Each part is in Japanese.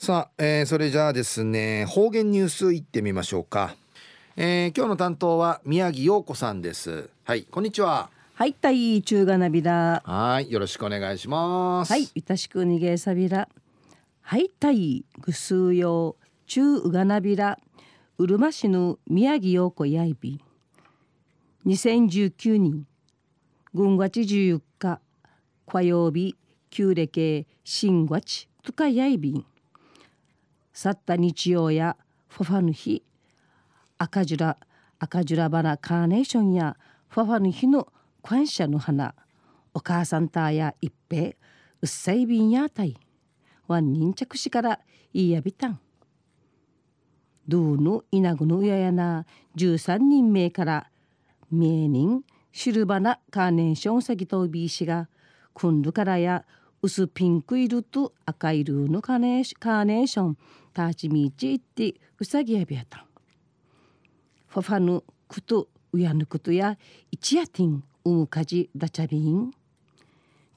さあ、えー、それじゃあですね方言ニュースいってみましょうか、えー、今日の担当は宮城陽子さんです。はいこんにちは。はいたい中がなびらはいよろしくお願いします。はいいたしくにげさびらはいたいぐすうよう中うがなびらうるま市の宮城陽子やいび。2019年軍月14日火曜日旧暦新月とかやいび。ん去った日曜やファファの日赤ジュラ赤ジュラバラカーネーションやファファの日の感謝の花お母さんたや一平うっさいびんやたいワンニン着しからいいやびたん。どうの稲ぐのややな13人目から名人シルバナカーネーションサギとビーシが今度からや薄ピンク色と赤色のカーネーションタチミチってうさぎやびやたん。ファファヌクトウヤヌクトや一夜ティンウムカジダチャビン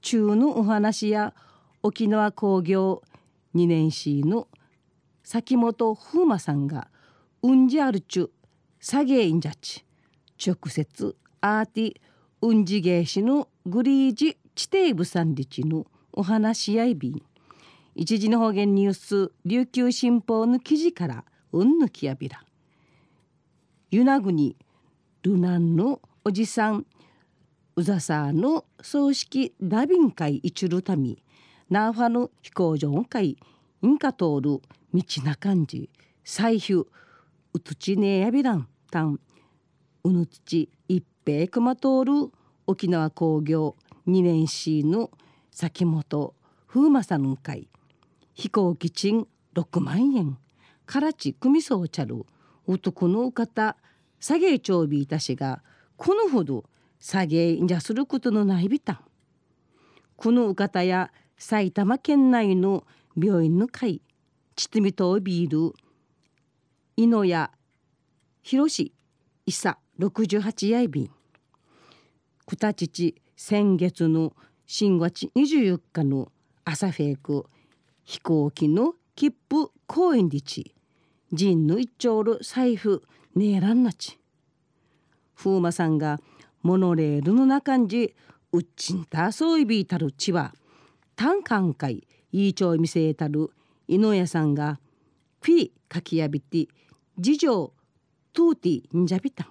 中のお話や沖縄工業2年生の崎本風磨さんがうんじあるちゅサゲインジャチ直接アーティうんじゲーシのグリージチテーブさんりちのお話しやいびん一時の方言ニュース琉球新報の記事からうんぬきやびら。与那国ルナンのおじさんうざさの葬式ダビン会一るたみナーファの飛行場会インカ通る道な感じ財布うつちねやびらんたん。うぬつち一平熊通る沖縄工業2年 C の崎本風磨さん会飛行機賃6万円。からち組そうちゃる男の方下げちょうびいたしがこのほど下げんじゃすることのないびたこのお方や埼玉県内の病院の会ちつみとビール井野屋広し伊佐68やいびんくたちち先月の新月24日の朝フェイク飛行機の切符公園でち。人の一丁る財布ねえらんなち。風磨さんがモノレールの中んじうっちんたそういびたるちは単館会いいちょい見せたる井上さんがフィかきやびて次女トゥーティンジャビタン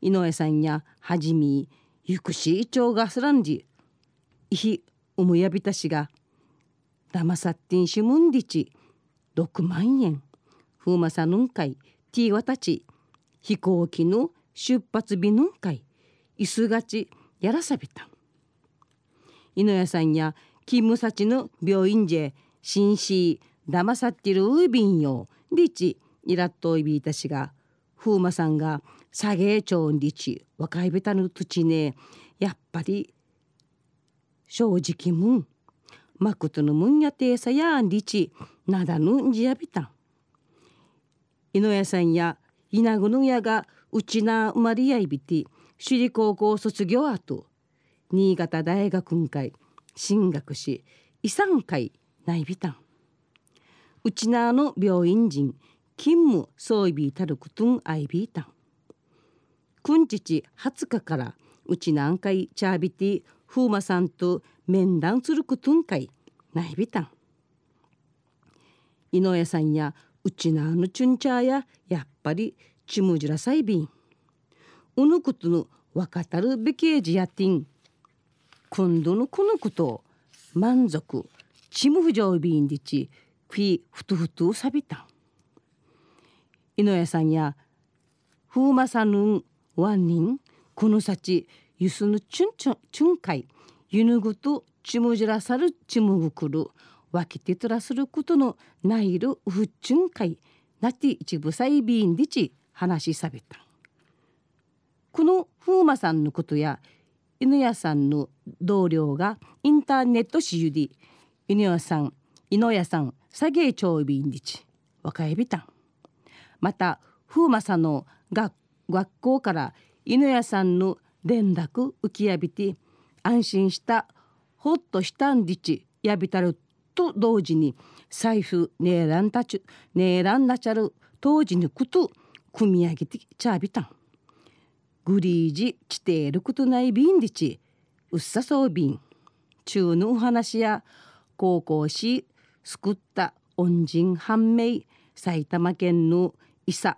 井上さんやはじみゆくしいちょうがすらんじいひおむやびたしがだまさってんしむんりち6万円。ふうまさぬんかいティーわたち。飛行機の出発日ぬんかい。いすがちやらさびたん。井上さんや勤務先の病院じ紳士だまさってるうびんよりちいらっといびいたしが風磨さんが下げちょんりち若いべたぬ土ね。やっぱり正直むん。まことのむんやてさやんりちなだぬんじやびたん。井上さんや稲ぐのやがうちな生まれやいびて首里高校卒業後新潟大学ん会進学し遺産会ないびたん。うちなの病院人勤務そういびたるくとんあいびたん。くんちち20日からうちなんかいチャービティ風磨さんと面談するくとんかい。ないびたん。井上さんやうちなのチュンチャーややっぱりちむじらさいびん。うぬことのわかたるべきじやてん。今度のこのこと満足ちむふじょうびんでちフィふとふとさびたん。井上さんや風磨さんぬワンニンこのさちゆすぬチュンチュンチュンかいゆぬぐとちむじらさるちむぐくるわきてとらすることのないるふっちゅんかいなて一部さいびんでち話しさびたこの風磨さんのことや犬屋さんの同僚がインターネットしゆり犬屋さん犬屋さん下げちょうびんりち若えびたんまた風磨さんの学学校から犬屋さんの連絡浮きやびて安心したほっとしたんりちやびたると同時に財布ねえらんたちねえらんなちゃる当時にこと組み上げてちゃびたんグリージ地底ることないびんでちうっさそうびん中のお話や高校し救った恩人判明埼玉県の伊佐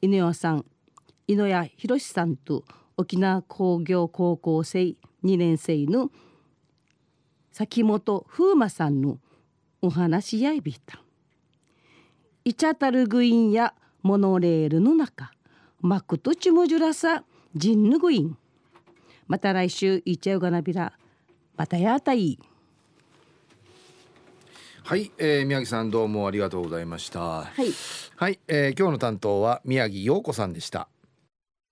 犬谷さん犬谷博さんと沖縄工業高校生2年生の崎本風磨さんのお話やいびた。いちゃたるグインやモノレールの中マクトチモジュラサジンヌグイン。また来週いっちゃうがなびらまたやたい。はい、えー、宮城さんどうもありがとうございました。はい、はい、えー、今日の担当は宮城陽子さんでした